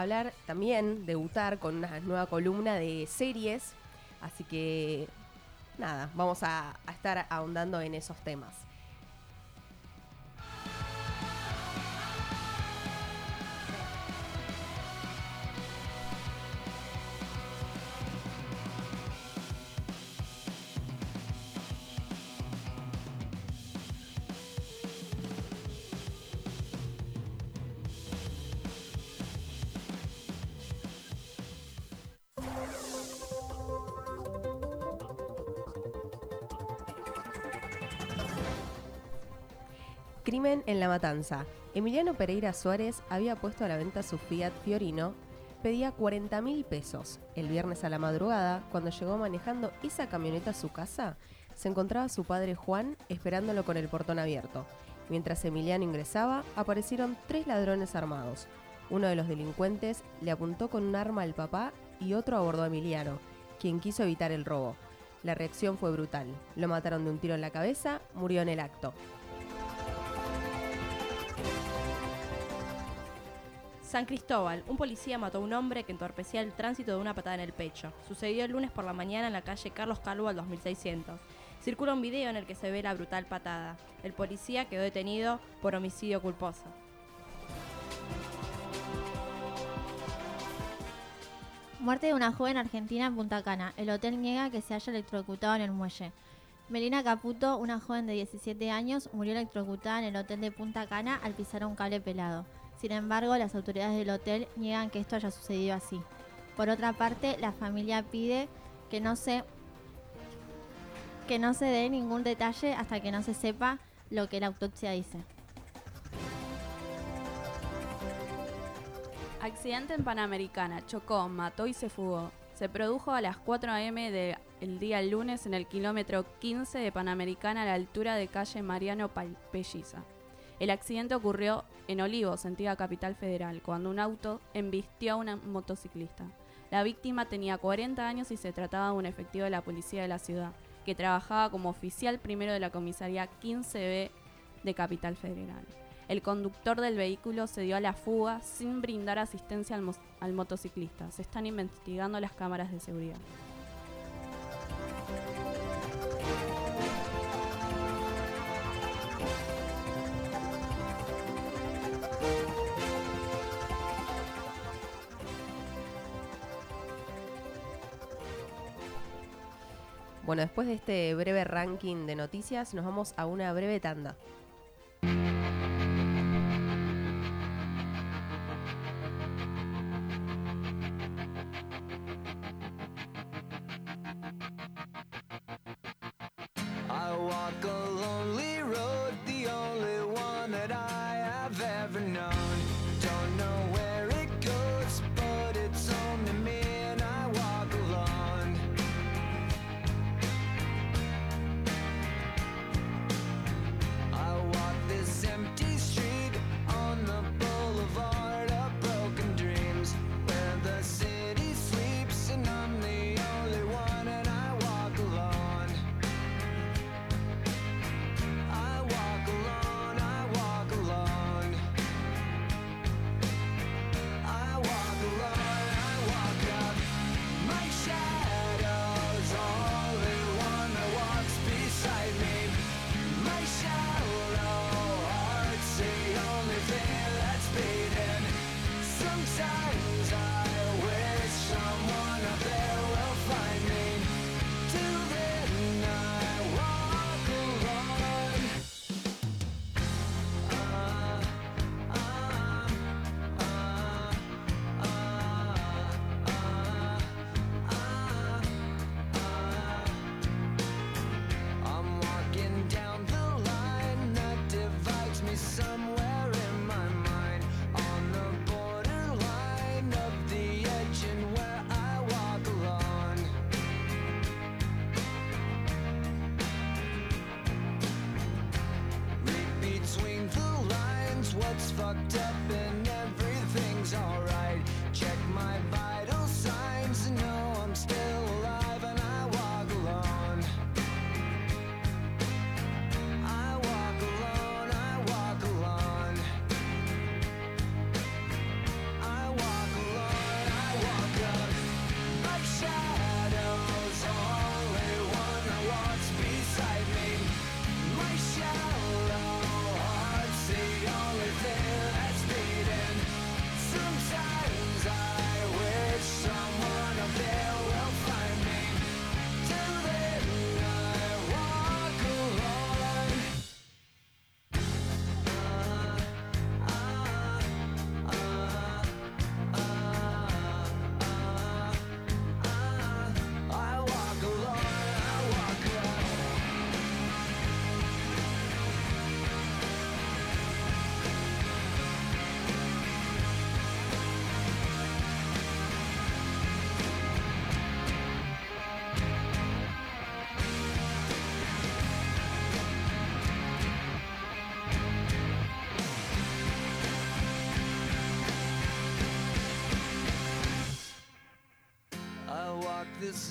hablar también, debutar con una nueva columna de series. Así que, nada, vamos a, a estar ahondando en esos temas. En la Matanza. Emiliano Pereira Suárez había puesto a la venta su Fiat Fiorino. Pedía 40 mil pesos. El viernes a la madrugada, cuando llegó manejando esa camioneta a su casa, se encontraba su padre Juan esperándolo con el portón abierto. Mientras Emiliano ingresaba, aparecieron tres ladrones armados. Uno de los delincuentes le apuntó con un arma al papá y otro abordó a Emiliano, quien quiso evitar el robo. La reacción fue brutal. Lo mataron de un tiro en la cabeza, murió en el acto. San Cristóbal, un policía mató a un hombre que entorpecía el tránsito de una patada en el pecho. Sucedió el lunes por la mañana en la calle Carlos Calvo al 2600. Circula un video en el que se ve la brutal patada. El policía quedó detenido por homicidio culposo. Muerte de una joven argentina en Punta Cana. El hotel niega que se haya electrocutado en el muelle. Melina Caputo, una joven de 17 años, murió electrocutada en el hotel de Punta Cana al pisar un cable pelado. Sin embargo, las autoridades del hotel niegan que esto haya sucedido así. Por otra parte, la familia pide que no se que no se dé ningún detalle hasta que no se sepa lo que la autopsia dice. Accidente en Panamericana. Chocó, mató y se fugó. Se produjo a las 4 a.m. del día lunes en el kilómetro 15 de Panamericana a la altura de calle Mariano Pelliza. El accidente ocurrió en Olivos, antigua capital federal, cuando un auto embistió a una motociclista. La víctima tenía 40 años y se trataba de un efectivo de la policía de la ciudad, que trabajaba como oficial primero de la comisaría 15B de Capital Federal. El conductor del vehículo se dio a la fuga sin brindar asistencia al motociclista. Se están investigando las cámaras de seguridad. Bueno, después de este breve ranking de noticias, nos vamos a una breve tanda.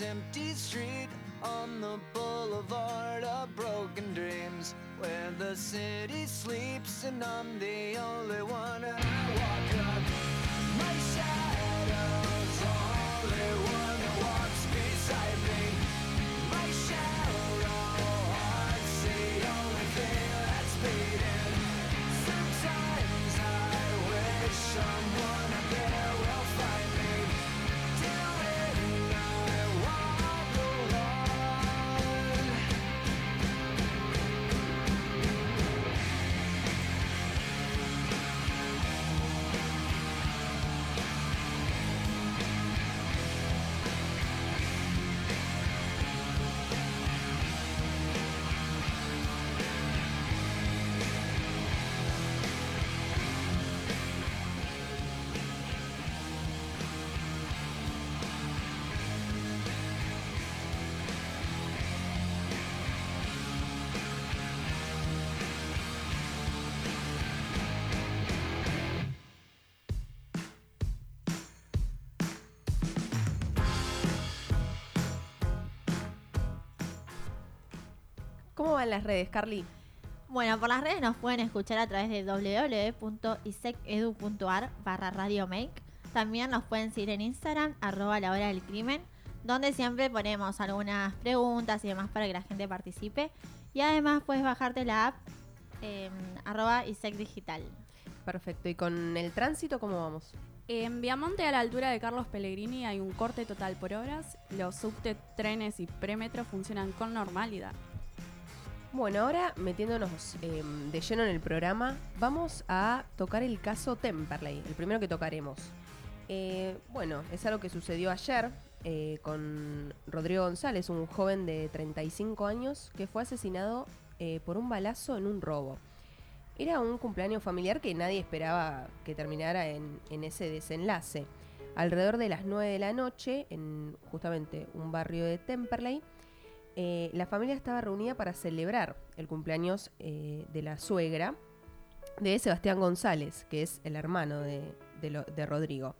empty streets. ¿Cómo van las redes, Carly? Bueno, por las redes nos pueden escuchar a través de www.isecedu.ar barra Radio Make. También nos pueden seguir en Instagram, arroba la hora del crimen, donde siempre ponemos algunas preguntas y demás para que la gente participe. Y además puedes bajarte la app eh, arroba Isec Digital. Perfecto. ¿Y con el tránsito cómo vamos? En Viamonte, a la altura de Carlos Pellegrini, hay un corte total por horas. Los subte, trenes y premetro funcionan con normalidad. Bueno, ahora metiéndonos eh, de lleno en el programa, vamos a tocar el caso Temperley, el primero que tocaremos. Eh, bueno, es algo que sucedió ayer eh, con Rodrigo González, un joven de 35 años que fue asesinado por un balazo en un robo. Era un cumpleaños familiar que nadie esperaba que terminara en, en ese desenlace. Alrededor de las 9 de la noche, en justamente un barrio de Temperley, eh, la familia estaba reunida para celebrar el cumpleaños eh, de la suegra de Sebastián González, que es el hermano de, de Rodrigo.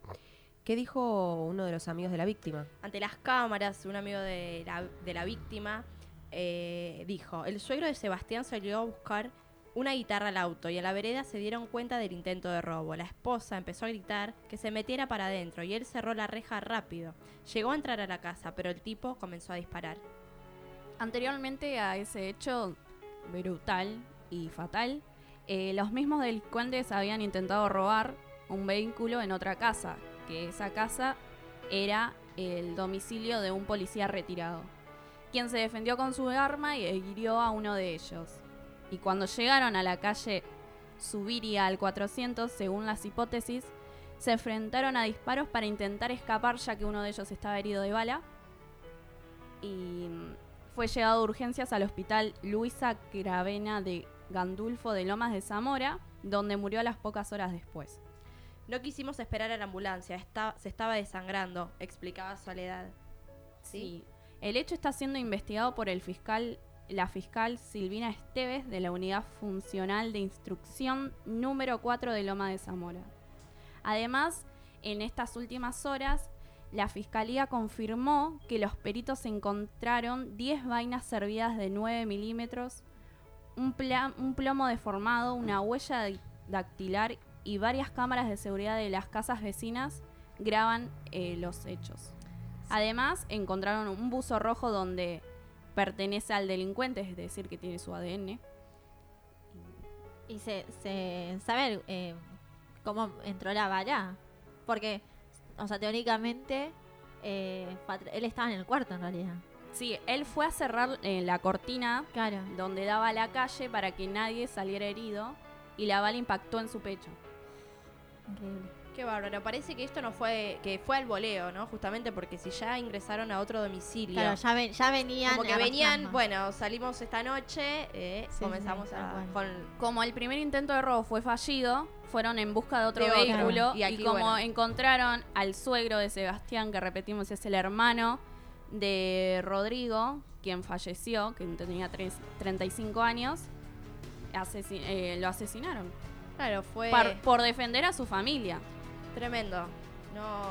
¿Qué dijo uno de los amigos de la víctima? Ante las cámaras, un amigo de la, de la víctima eh, dijo, el suegro de Sebastián salió a buscar una guitarra al auto y a la vereda se dieron cuenta del intento de robo. La esposa empezó a gritar que se metiera para adentro y él cerró la reja rápido. Llegó a entrar a la casa, pero el tipo comenzó a disparar. Anteriormente a ese hecho brutal y fatal, eh, los mismos delincuentes habían intentado robar un vehículo en otra casa, que esa casa era el domicilio de un policía retirado, quien se defendió con su arma y hirió a uno de ellos. Y cuando llegaron a la calle Subiria al 400, según las hipótesis, se enfrentaron a disparos para intentar escapar ya que uno de ellos estaba herido de bala. Y fue llevado de urgencias al hospital Luisa Cravena de Gandulfo de Lomas de Zamora, donde murió a las pocas horas después. No quisimos esperar a la ambulancia, esta- se estaba desangrando, explicaba Soledad. Sí. El hecho está siendo investigado por el fiscal, la fiscal Silvina Esteves de la Unidad Funcional de Instrucción número 4 de Loma de Zamora. Además, en estas últimas horas, la fiscalía confirmó que los peritos encontraron 10 vainas servidas de 9 milímetros, un, plomo deformado, una huella dactilar y varias cámaras de seguridad de las casas vecinas graban eh, los hechos. Además, encontraron un buzo rojo donde pertenece al delincuente, es decir, que tiene su ADN. Y se, se eh, cómo entró la bala. Porque, o sea, teóricamente, eh, él estaba en el cuarto en realidad. Sí, él fue a cerrar eh, la cortina Claro. donde daba a la calle para que nadie saliera herido y la bala impactó en su pecho. Increíble. Qué bárbaro, parece que esto no fue, que fue al voleo, ¿no? Justamente porque si ya ingresaron a otro domicilio. Claro, ya, ven- ya venían. como que venían, bueno, salimos esta noche, eh, Sí, comenzamos sí, a, con Como el primer intento de robo fue fallido, fueron en busca de otro De vehículo Y y, aquí, como bueno. encontraron al suegro de Sebastián, que repetimos es el hermano de Rodrigo, quien falleció, que tenía tres- 35 años, asesi- eh, lo asesinaron Claro, fue por defender a su familia. tremendo. No,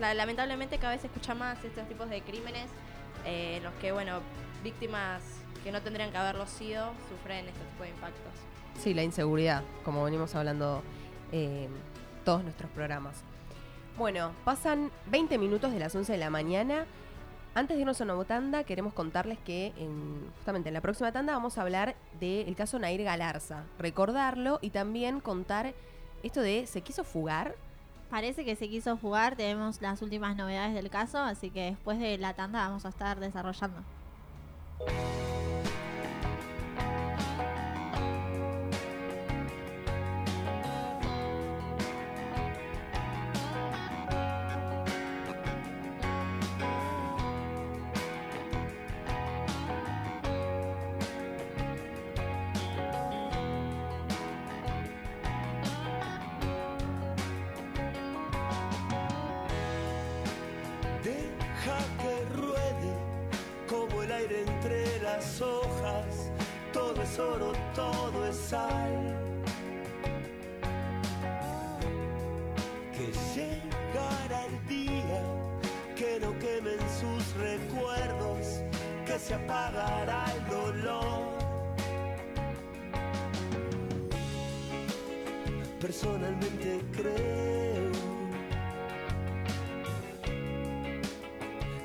la- lamentablemente cada vez se escucha más estos tipos de crímenes eh, en los que, bueno, víctimas que no tendrían que haberlo sido sufren este tipo de impactos. Sí, la inseguridad, como venimos hablando eh, todos nuestros programas. Bueno, pasan 20 minutos de las 11 de la mañana. Antes de irnos a una tanda, queremos contarles que en- justamente en la próxima tanda vamos a hablar del caso Nair Galarza. Recordarlo y también contar esto de ¿se quiso fugar? Parece que se quiso jugar, tenemos las últimas novedades del caso, así que después de la tanda vamos a estar desarrollando.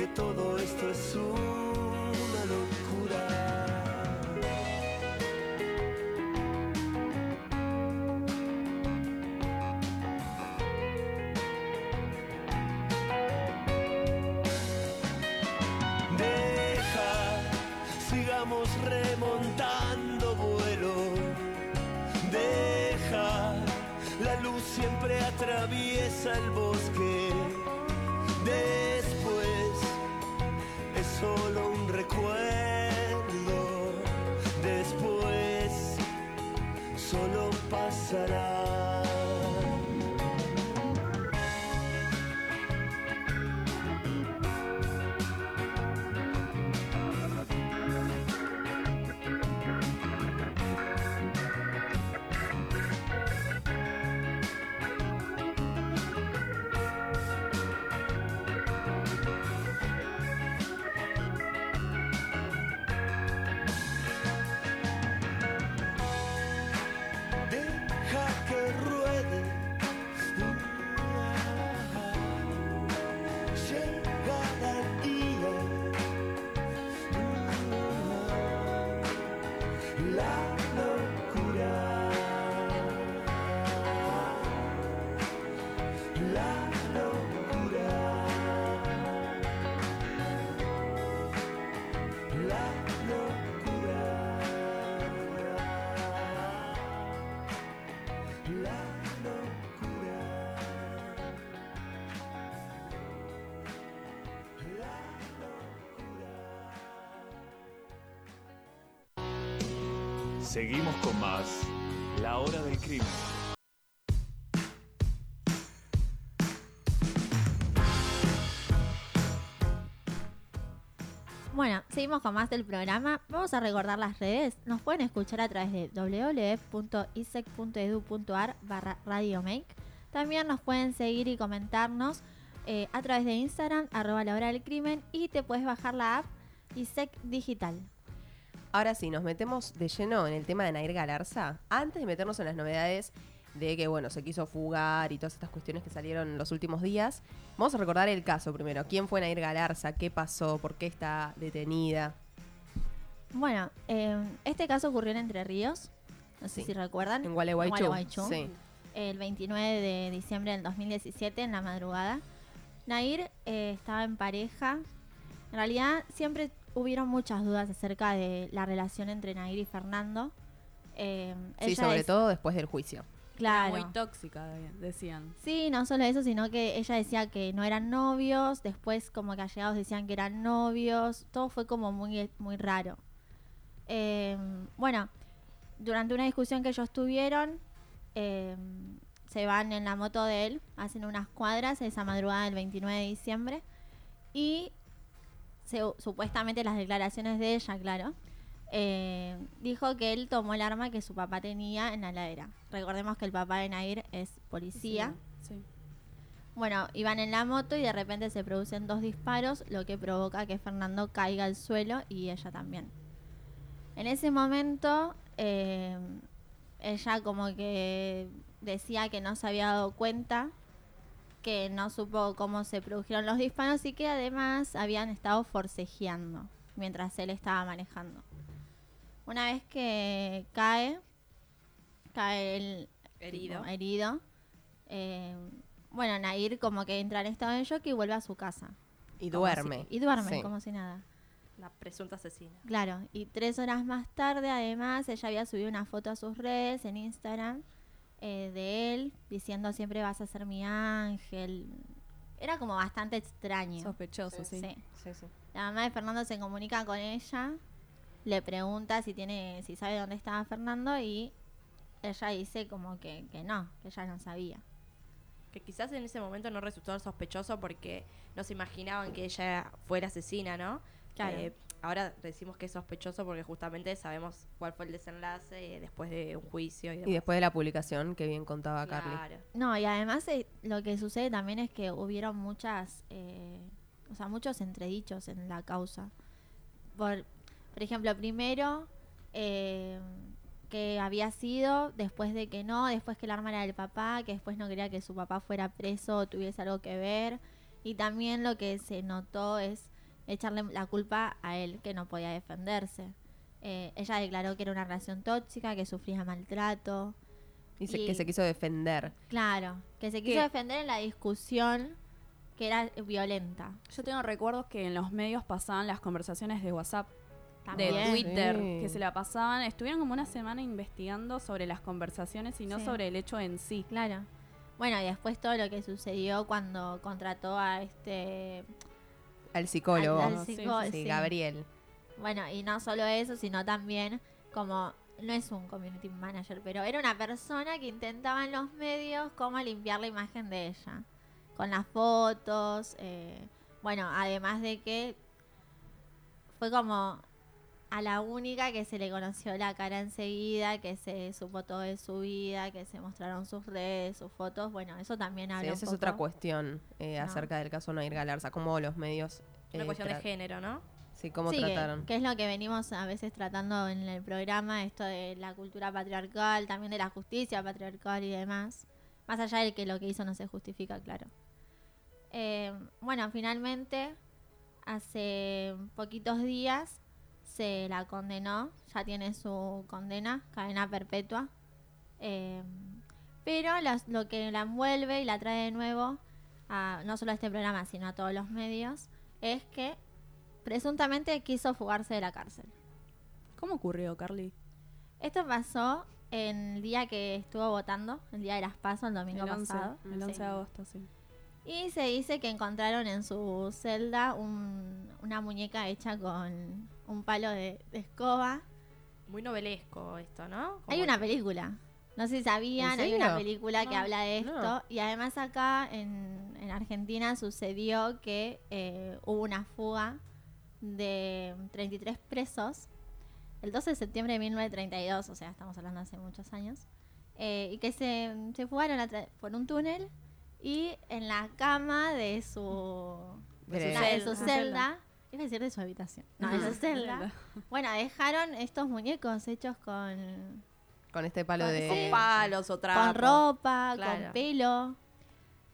que todo esto es una Seguimos con más La Hora del Crimen. Bueno, seguimos con más del programa. Vamos a recordar las redes. Nos pueden escuchar a través de www.isec.edu.ar barra radiomake. También nos pueden seguir y comentarnos eh, a través de Instagram, arroba la hora del crimen, y te puedes bajar la app ISEC Digital. Ahora sí, nos metemos de lleno en el tema de Nair Galarza. Antes de meternos en las novedades de que, bueno, se quiso fugar y todas estas cuestiones que salieron en los últimos días, vamos a recordar el caso primero. ¿Quién fue Nair Galarza? ¿Qué pasó? ¿Por qué está detenida? Bueno, eh, este caso ocurrió en Entre Ríos, no sé Sí. si recuerdan. ¿En Gualeguaychú? Gualeguaychú. Sí. el 29 de diciembre del 2017 en la madrugada. Nair eh, estaba en pareja. En realidad siempre hubieron muchas dudas acerca de la relación entre Nair y Fernando. Eh, Sí, ella sobre es- todo después del juicio. Claro. Muy tóxica, de- decían. Sí, no solo eso, sino que ella decía que no eran novios, después como que allegados decían que eran novios, todo fue como muy, muy raro. Eh, bueno, durante una discusión que ellos tuvieron, eh, se van en la moto de él, hacen unas cuadras esa madrugada del 29 de diciembre y se- supuestamente las declaraciones de ella, claro, eh, dijo que él tomó el arma que su papá tenía en la heladera. Recordemos que el papá de Nair es policía. Sí. Bueno, iban en la moto y de repente se producen dos disparos, lo que provoca que Fernando caiga al suelo y ella también. En ese momento, eh, ella como que decía que no se había dado cuenta, que no supo cómo se produjeron los disparos y que además habían estado forcejeando mientras él estaba manejando. Una vez que cae, cae el Herido. tipo, herido. eh, bueno, Nair como que entra en estado de shock y vuelve a su casa. Y si- duerme. y duerme, Sí. como si nada. La presunta asesina. Claro, y tres horas más tarde, además, ella había subido una foto a sus redes en Instagram eh, de él diciendo siempre vas a ser mi ángel. Era como bastante extraño. Sospechoso, sí. Sí. Sí, sí. La mamá de Fernando se comunica con ella, le pregunta si tiene, si sabe dónde estaba Fernando y ella dice como que, que no, que ella no sabía. Que quizás en ese momento no resultó sospechoso porque no se imaginaban que ella fuera asesina, ¿no? Claro. Eh, ahora decimos que es sospechoso porque justamente sabemos cuál fue el desenlace eh, después de un juicio y demás. Y después de la publicación, que bien contaba Carly. Claro. No, y además eh, lo que sucede también es que hubieron muchas, eh, o sea, muchos entredichos en la causa. Por, por ejemplo, primero eh, que había sido, después de que no, después que el arma era del papá, que después no quería que su papá fuera preso o tuviese algo que ver. Y también lo que se notó es echarle la culpa a él, que no podía defenderse. Eh, ella declaró que era una relación tóxica, que sufría maltrato. Y- que se quiso defender. Claro, que se quiso ¿Qué? defender en la discusión que era violenta. Yo tengo recuerdos que en los medios pasaban las conversaciones de WhatsApp, También. de Twitter, Sí. que se la pasaban. Estuvieron como una semana investigando sobre las conversaciones y no Sí. sobre el hecho en sí. Claro. Bueno, y después todo lo que sucedió cuando contrató a este... Al psicólogo. al- al Sí, psico- sí, sí. Gabriel. Bueno, y no solo eso, sino también como... No es un community manager, pero era una persona que intentaba en los medios cómo limpiar la imagen de ella. Con las fotos. eh, bueno, además de que fue como a la única que se le conoció la cara enseguida, que se supo todo de su vida, que se mostraron sus redes, sus fotos. Bueno, eso también Sí, habla esa un es otra cuestión eh, No. acerca del caso Nair Galarza. Cómo los medios. Una eh, cuestión de género, ¿no? Sí, cómo Sí, que- trataron. Que, es lo que venimos a veces tratando en el programa, esto de la cultura patriarcal, también de la justicia patriarcal y demás. Más allá de que lo que hizo no se justifica, claro. Eh, bueno, finalmente, hace poquitos días se la condenó, ya tiene su condena, cadena perpetua. Eh, pero las- lo que la envuelve y la trae de nuevo, a, no solo a este programa, sino a todos los medios, es que presuntamente quiso fugarse de la cárcel. ¿Cómo ocurrió, Carly? Esto pasó en el día que estuvo votando, el día de las pasos, el domingo el 11, pasado. el 11 Sí. de agosto, sí. Y se dice que encontraron en su celda un- una muñeca hecha con un palo de, de escoba. Muy novelesco esto, ¿no? Como Hay una película. No sé si sabían, ¿En hay una película que habla de esto. no. Y además acá en, en Argentina sucedió que eh, hubo una fuga de 33 presos el 12 de septiembre de 1932, o sea, estamos hablando hace muchos años, eh, y que se, se fugaron a tra- por un túnel Y en la cama de su, De- na- de celda. su celda, iba a decir de su habitación, no, de su celda. Bueno, dejaron estos muñecos hechos con, Con este palo Con- de. Con palos o trapos. con ropa, Claro. con pelo.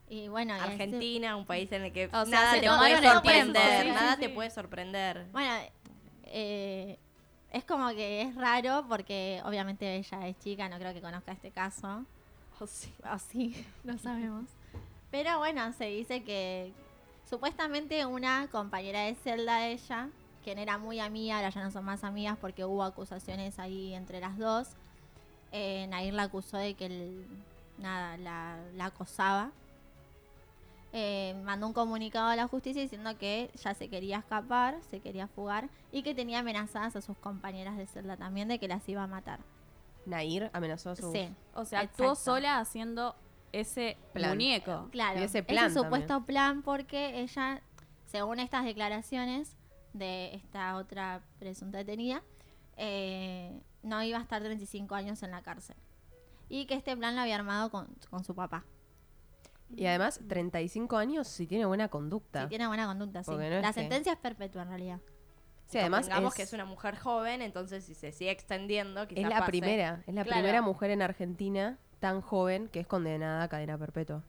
Y bueno, y este- Argentina, un país en el que O sea, nada te puede sorprender. sí, sí, nada sí. te puede sorprender. Bueno, eh, es como que es raro porque obviamente ella es chica, no creo que conozca este caso. Oh, sí. O sí, no sabemos. Pero bueno, se dice que supuestamente una compañera de celda de ella, quien era muy amiga, ahora ya no son más amigas porque hubo acusaciones ahí entre las dos. Eh, Nair la acusó de que el- nada, la, la acosaba. Eh, mandó un comunicado a la justicia diciendo que ya se quería escapar, se quería fugar y que tenía amenazadas a sus compañeras de celda también de que las iba a matar. Nair amenazó a su. Sí. O sea, Exacto. actuó sola haciendo ese Plan. muñeco. Claro, Y ese plan supuesto plan porque ella, según estas declaraciones de esta otra presunta detenida, eh, no iba a estar 35 años en la cárcel. Y que este plan lo había armado con, con su papá. Y además, 35 años si tiene buena conducta. Si tiene buena conducta, sí. No la que- sentencia es perpetua en realidad. Sí, además Digamos es, que es una mujer joven, entonces si se sigue extendiendo, quizás es la pase. primera, es la Claro. primera mujer en Argentina tan joven que es condenada a cadena perpetua.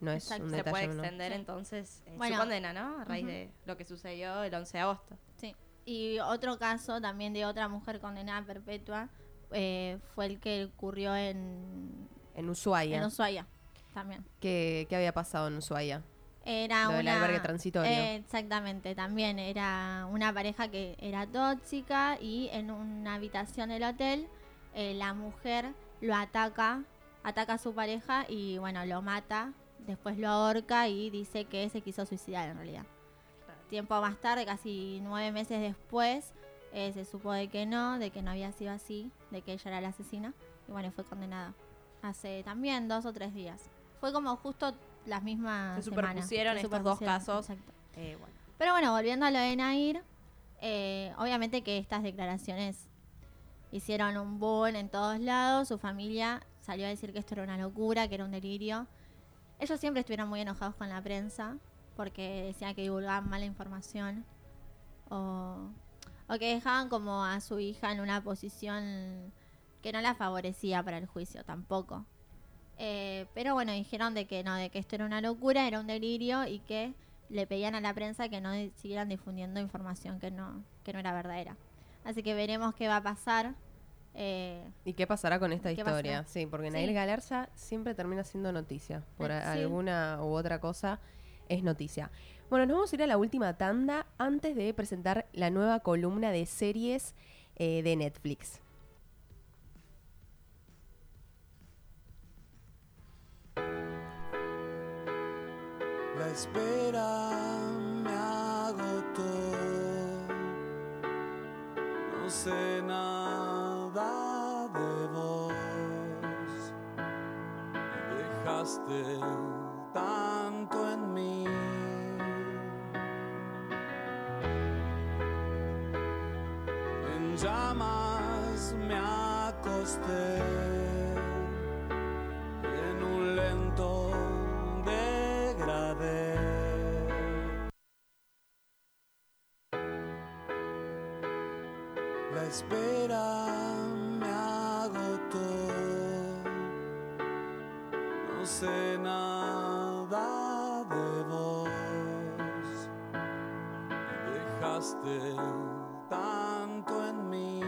No es Exacto. un Se detalle puede menor. extender entonces eh, Bueno. su condena, ¿no? A raíz Ujú. de lo que sucedió el 11 de agosto. Sí. Y otro caso también de otra mujer condenada a perpetua eh, fue el que ocurrió en, En Ushuaia. en Ushuaia también. ¿Qué, qué había pasado en Ushuaia? Era Lo del una, albergue transitorio. eh, exactamente, también era una pareja que era tóxica y en una habitación del hotel eh, la mujer lo ataca, ataca a su pareja y bueno, lo mata, después lo ahorca y dice que se quiso suicidar en realidad. Tiempo más tarde, casi nueve meses después, eh, se supo de que no, de que no había sido así, de que ella era la asesina y bueno, fue condenada hace también dos o tres días. Fue como justo las mismas Se superpusieron Se estos dos superpusieron, casos. Eh, bueno. Pero bueno, volviendo a lo de Nair, eh, obviamente que estas declaraciones hicieron un boom en todos lados. Su familia salió a decir que esto era una locura, que era un delirio. Ellos siempre estuvieron muy enojados con la prensa porque decían que divulgaban mala información o, o que dejaban como a su hija en una posición que no la favorecía para el juicio tampoco. Eh, pero bueno, dijeron de que no, de que esto era una locura, era un delirio y que le pedían a la prensa que no siguieran difundiendo información que no, que no era verdadera. Así que veremos qué va a pasar. Eh, ¿Y qué pasará con esta ¿Qué historia? pasará? Sí, porque Sí. Nair Galarza siempre termina siendo noticia. Por Eh, sí. alguna u otra cosa es noticia. Bueno, nos vamos a ir a la última tanda antes de presentar la nueva columna de series eh, de Netflix. La espera me agotó. No sé nada Tanto en mí. En llamas me acosté. En un lento degradé. La espera sé nada de vos. Dejaste tanto en mí.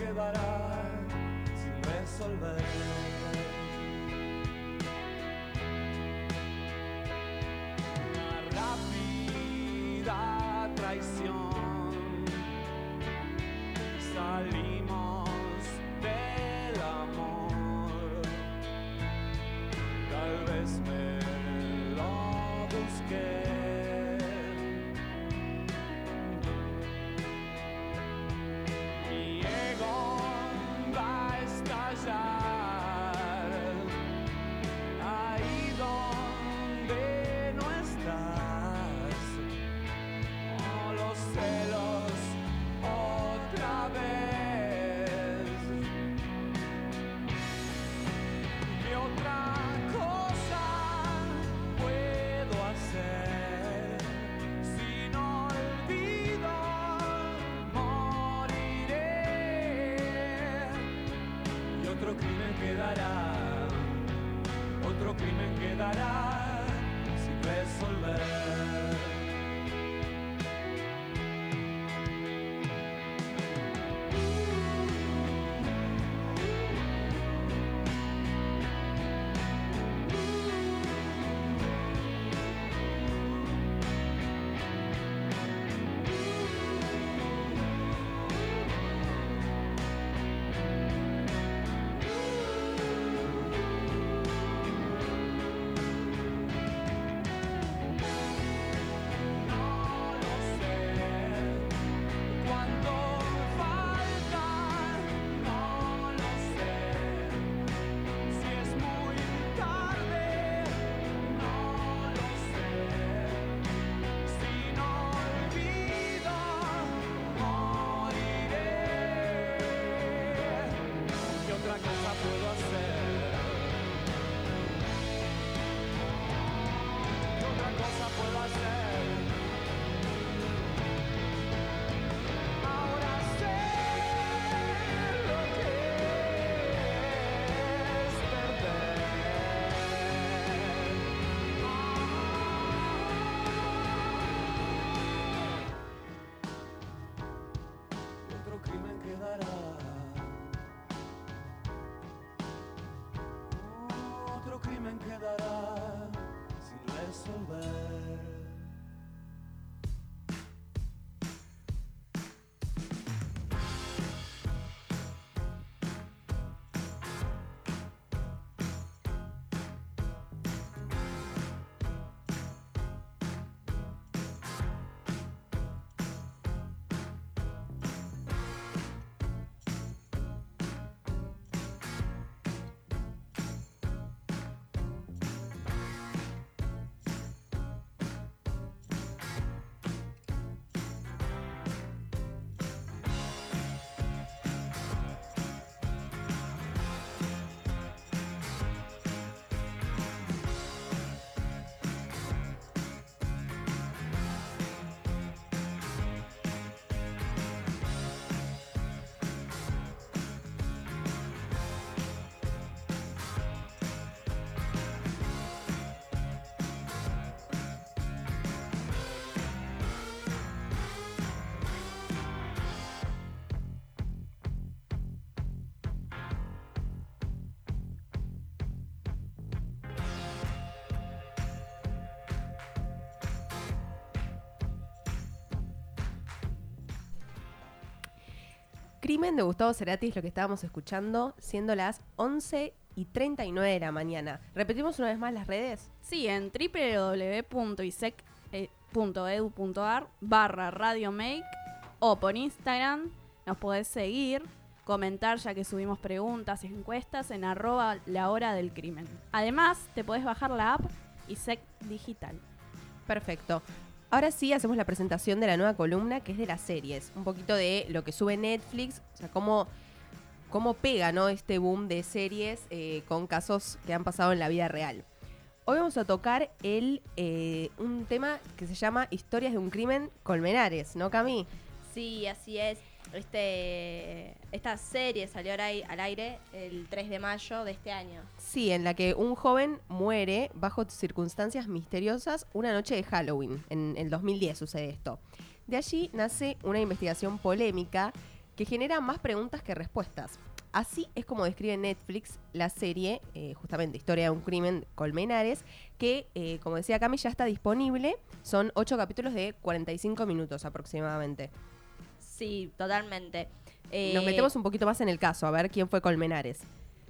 Quedará sin resolver. Una rápida traición. Salimos Crimen de Gustavo Cerati es lo que estábamos escuchando, siendo las 11 y 39 de la mañana. Repetimos una vez más las redes. Sí, en www.isec.edu.ar barra Radio Make o por Instagram nos podés seguir, comentar ya que subimos preguntas y encuestas en arroba la hora del crimen. Además, te podés bajar la app ISEC Digital. Perfecto. Ahora sí hacemos la presentación de la nueva columna que es de las series. Un poquito de lo que sube Netflix, o sea, cómo, cómo pega ¿no? este boom de series eh, con casos que han pasado en la vida real. Hoy vamos a tocar el, eh, un tema que se llama Historias de un crimen Colmenares, ¿no, Cami? Sí, así es. Este, esta serie salió al ai- al aire el 3 de mayo de este año. Sí, en la que un joven muere bajo circunstancias misteriosas una noche de Halloween. En el 2010 sucede esto. De allí nace una investigación polémica que genera más preguntas que respuestas. Así es como describe Netflix la serie, eh, justamente Historia de un crimen Colmenares, que, eh, como decía Cami, ya está disponible. Son ocho capítulos de 45 minutos aproximadamente. Sí, totalmente. Eh, Nos metemos un poquito más en el caso, a ver quién fue Colmenares.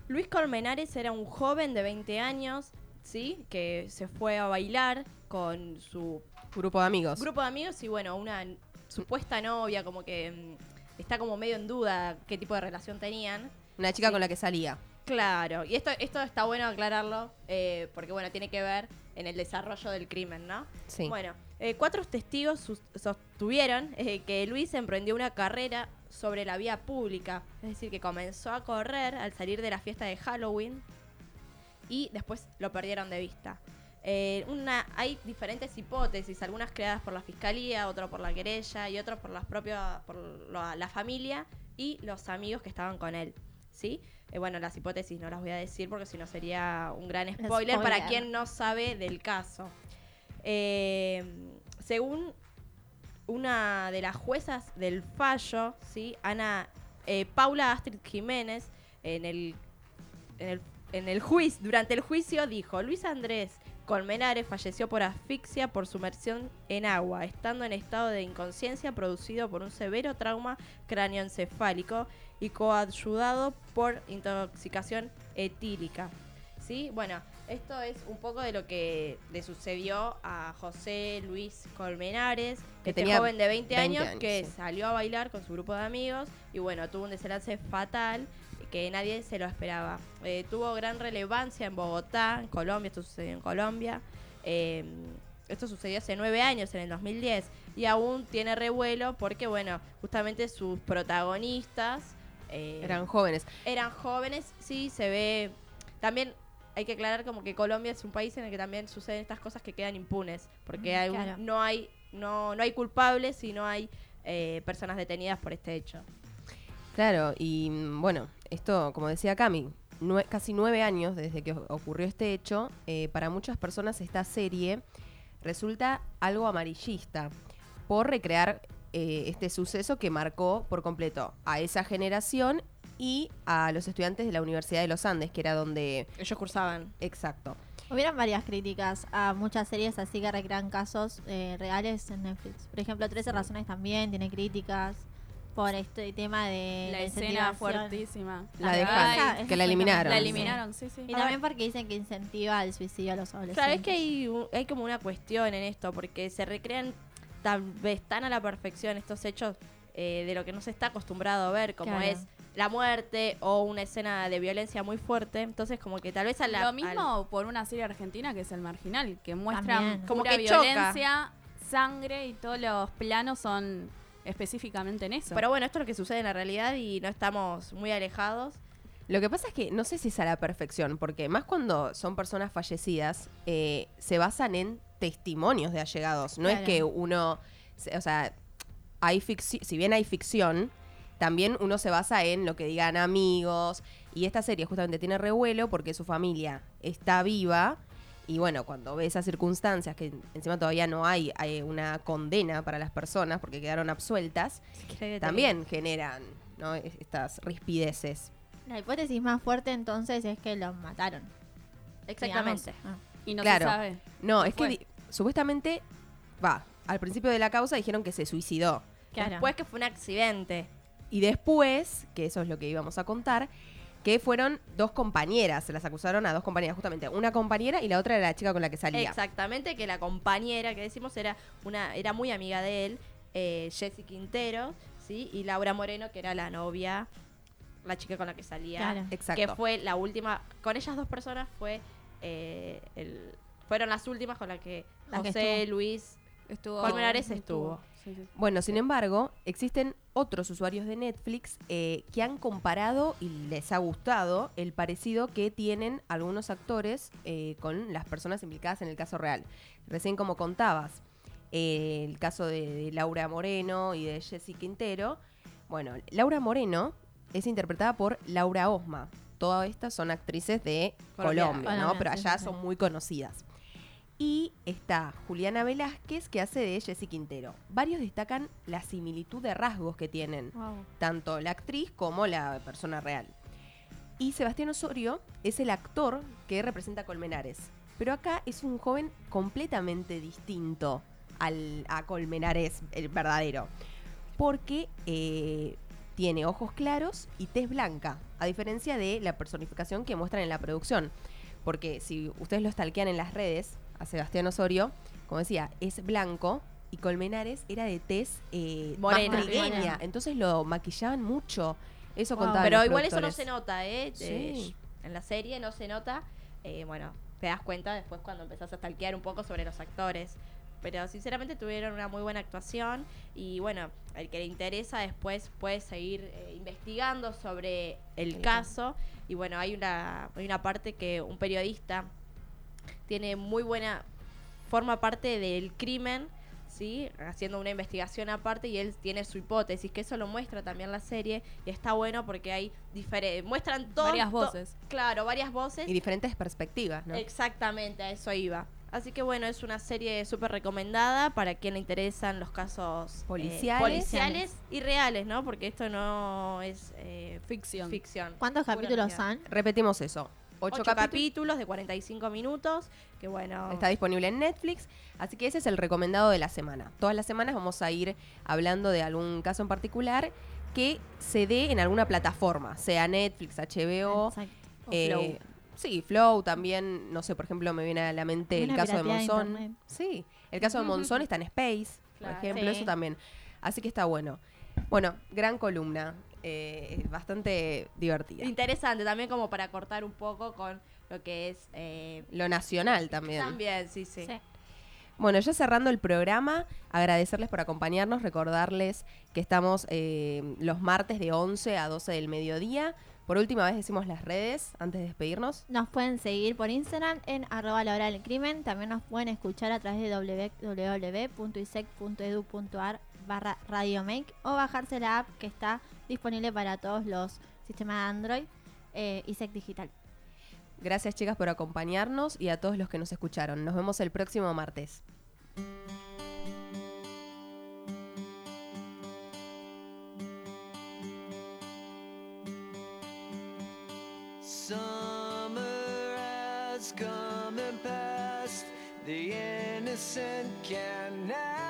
Luis Colmenares era un joven de 20 años, ¿sí? Que se fue a bailar con su Grupo de amigos. grupo de amigos y bueno, una supuesta novia, como que mm, está como medio en duda qué tipo de relación tenían. Una chica Sí. con la que salía. Claro, y esto, esto está bueno aclararlo, eh, porque bueno, tiene que ver en el desarrollo del crimen, ¿no? Sí. Bueno, eh, cuatro testigos sostuvieron eh, que Luis emprendió una carrera sobre la vía pública, es decir, que comenzó a correr al salir de la fiesta de Halloween y después lo perdieron de vista. Eh, una, hay diferentes hipótesis, algunas creadas por la fiscalía, otras por la querella y otras por las propias, por la, la familia y los amigos que estaban con él, ¿sí? Eh, bueno, las hipótesis no las voy a decir porque si no sería un gran spoiler, para quien no sabe del caso. Eh, según una de las juezas del fallo, ¿sí? Ana eh, Paula Astrid Jiménez, en el, en el, en el juicio, durante el juicio dijo, Luis Andrés Colmenares falleció por asfixia por sumersión en agua, estando en estado de inconsciencia producido por un severo trauma cráneoencefálico y coayudado por intoxicación etílica. ¿Sí? Bueno, esto es un poco de lo que le sucedió a José Luis Colmenares, Que este tenía joven de 20, 20 años, años, que sí. salió a bailar con su grupo de amigos y bueno, tuvo un desenlace fatal que nadie se lo esperaba. Eh, tuvo gran relevancia en Bogotá, en Colombia, esto sucedió en Colombia. Eh, esto sucedió hace nueve años, en el 2010, y aún tiene revuelo porque, bueno, justamente sus protagonistas eh, Eran jóvenes. eran jóvenes, sí, se ve. También hay que aclarar como que Colombia es un país en el que también suceden estas cosas que quedan impunes, porque hay un- claro. no hay no no hay culpables y no hay eh, personas detenidas por este hecho. Claro, y mm, bueno, esto, como decía Cami, nue- casi nueve años desde que ocurrió este hecho, eh, para muchas personas esta serie resulta algo amarillista por recrear eh, este suceso que marcó por completo a esa generación y a los estudiantes de la Universidad de los Andes, que era donde... Ellos cursaban. Exacto. Hubieron varias críticas a muchas series así que recrean casos eh, reales en Netflix. Por ejemplo, 13 razones también tiene críticas por este tema de La escena fuertísima. La de Esa- Hannah, esa que la eliminaron. La eliminaron, sí, sí. Y también porque dicen que incentiva el suicidio a los adolescentes. Claro, es que hay, un- hay como una cuestión en esto, porque se recrean tal vez tan a la perfección estos hechos eh, de lo que no se está acostumbrado a ver, como Claro. es la muerte o una escena de violencia muy fuerte. Entonces, como que tal vez a la. Lo al- mismo por una serie argentina que es El Marginal, que muestra. Como que choca. violencia, sangre y todos los planos son específicamente en eso. Pero bueno, esto es lo que sucede en la realidad y no estamos muy alejados. Lo que pasa es que no sé si es a la perfección, porque más cuando son personas fallecidas, eh, se basan en testimonios de allegados. No es que uno, o sea, hay ficci- si bien hay ficción, también uno se basa en lo que digan amigos. Y esta serie justamente tiene revuelo porque su familia está viva. Y bueno, cuando ve esas circunstancias, que encima todavía no hay, hay una condena para las personas porque quedaron absueltas, también generan ¿no? Es- estas rispideces. La hipótesis más fuerte entonces es que los mataron. Exactamente. Ah. y no claro. se sabe. No, ¿Qué es que fue? supuestamente, va, al principio de la causa dijeron que se suicidó. Claro. Después que fue un accidente. Y después, que eso es lo que íbamos a contar, que fueron dos compañeras, se las acusaron a dos compañeras, justamente, una compañera y la otra era la chica con la que salía. Exactamente, que la compañera que decimos era una era muy amiga de él, eh, Jessie Quintero, ¿sí? Y Laura Moreno, que era la novia, la chica con la que salía. Claro. Exacto. Que fue la última, con ellas dos personas fue eh, el, fueron las últimas con las que La que José estuvo. Luis Estuvo, Colmenares estuvo. Sí, sí. Bueno, sin embargo, existen otros usuarios de Netflix eh, que han comparado y les ha gustado el parecido que tienen algunos actores eh, con las personas implicadas en el caso real. Recién como contabas, eh, el caso de, de Laura Moreno y de Jessy Quintero, Bueno, Laura Moreno es interpretada por Laura Osma. Todas estas son actrices de. Colombia, ¿no? Colombia, Pero allá sí, son muy conocidas. Y está Juliana Velázquez, que hace de Jessie Quintero. Varios destacan la similitud de rasgos que tienen Wow. tanto la actriz como la persona real. Y Sebastián Osorio es el actor que representa a Colmenares. Pero acá es un joven completamente distinto al, a Colmenares, el verdadero. Porque eh, tiene ojos claros y tez blanca, a diferencia de la personificación que muestran en la producción. Porque si ustedes lo stalkean en las redes, a Sebastián Osorio, como decía, es blanco y Colmenares era de tez eh, Morena. más trigueña. Morena. Entonces lo maquillaban mucho. Eso Wow. contaban Pero los igual eso no se nota, ¿eh? Sí. En la serie no se nota. Eh, bueno, te das cuenta después cuando empezás a stalkear un poco sobre los actores. Pero sinceramente tuvieron una muy buena actuación y bueno, el que le interesa después puede seguir eh, investigando sobre el El caso. Y bueno, hay una, hay una parte que un periodista tiene muy buena, forma parte del crimen, ¿sí? Haciendo una investigación aparte y él tiene su hipótesis, que eso lo muestra también la serie y está bueno porque hay diferentes, muestran todo, Varias to- voces. claro, varias voces. Y diferentes perspectivas, ¿no? Exactamente, a eso iba. Así que bueno, es una serie súper recomendada para quien le interesan los casos eh, Policiales. policiales y reales, ¿no? Porque esto no es eh, Ficción. ficción. ¿Cuántos capítulos son? Repetimos eso. Ocho, Ocho, capítulos. de 45 minutos, que bueno... Está disponible en Netflix. Así que ese es el recomendado de la semana. Todas las semanas vamos a ir hablando de algún caso en particular que se dé en alguna plataforma, sea Netflix, HBO, Exacto. O eh, Flow. Sí, Flow también, no sé, por ejemplo, me viene a la mente el caso de Monzón. Sí, el caso de Monzón está en Space, Claro. por ejemplo, Sí. eso también. Así que está bueno. Bueno, gran columna, eh, bastante divertida. Interesante también como para cortar un poco con lo que es... eh, Lo nacional también. También, sí, sí. Sí. Bueno, ya cerrando el programa, agradecerles por acompañarnos, recordarles que estamos eh, los martes de 11 a 12 del mediodía. Por última vez decimos las redes antes de despedirnos. Nos pueden seguir por Instagram en arroba la hora del crimen. También nos pueden escuchar a través de www.isec.edu.ar barra radiomake o bajarse la app que está disponible para todos los sistemas de Android eh, ISEC Digital. Gracias chicas por acompañarnos y a todos los que nos escucharon. Nos vemos el próximo martes. Summer has come and passed. The innocent can never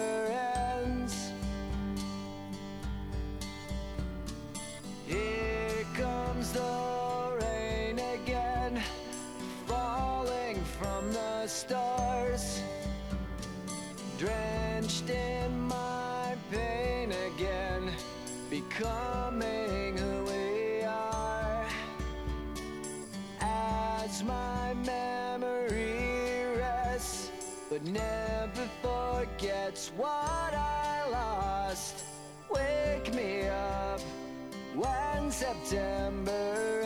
forgets what I lost. Wake me up when September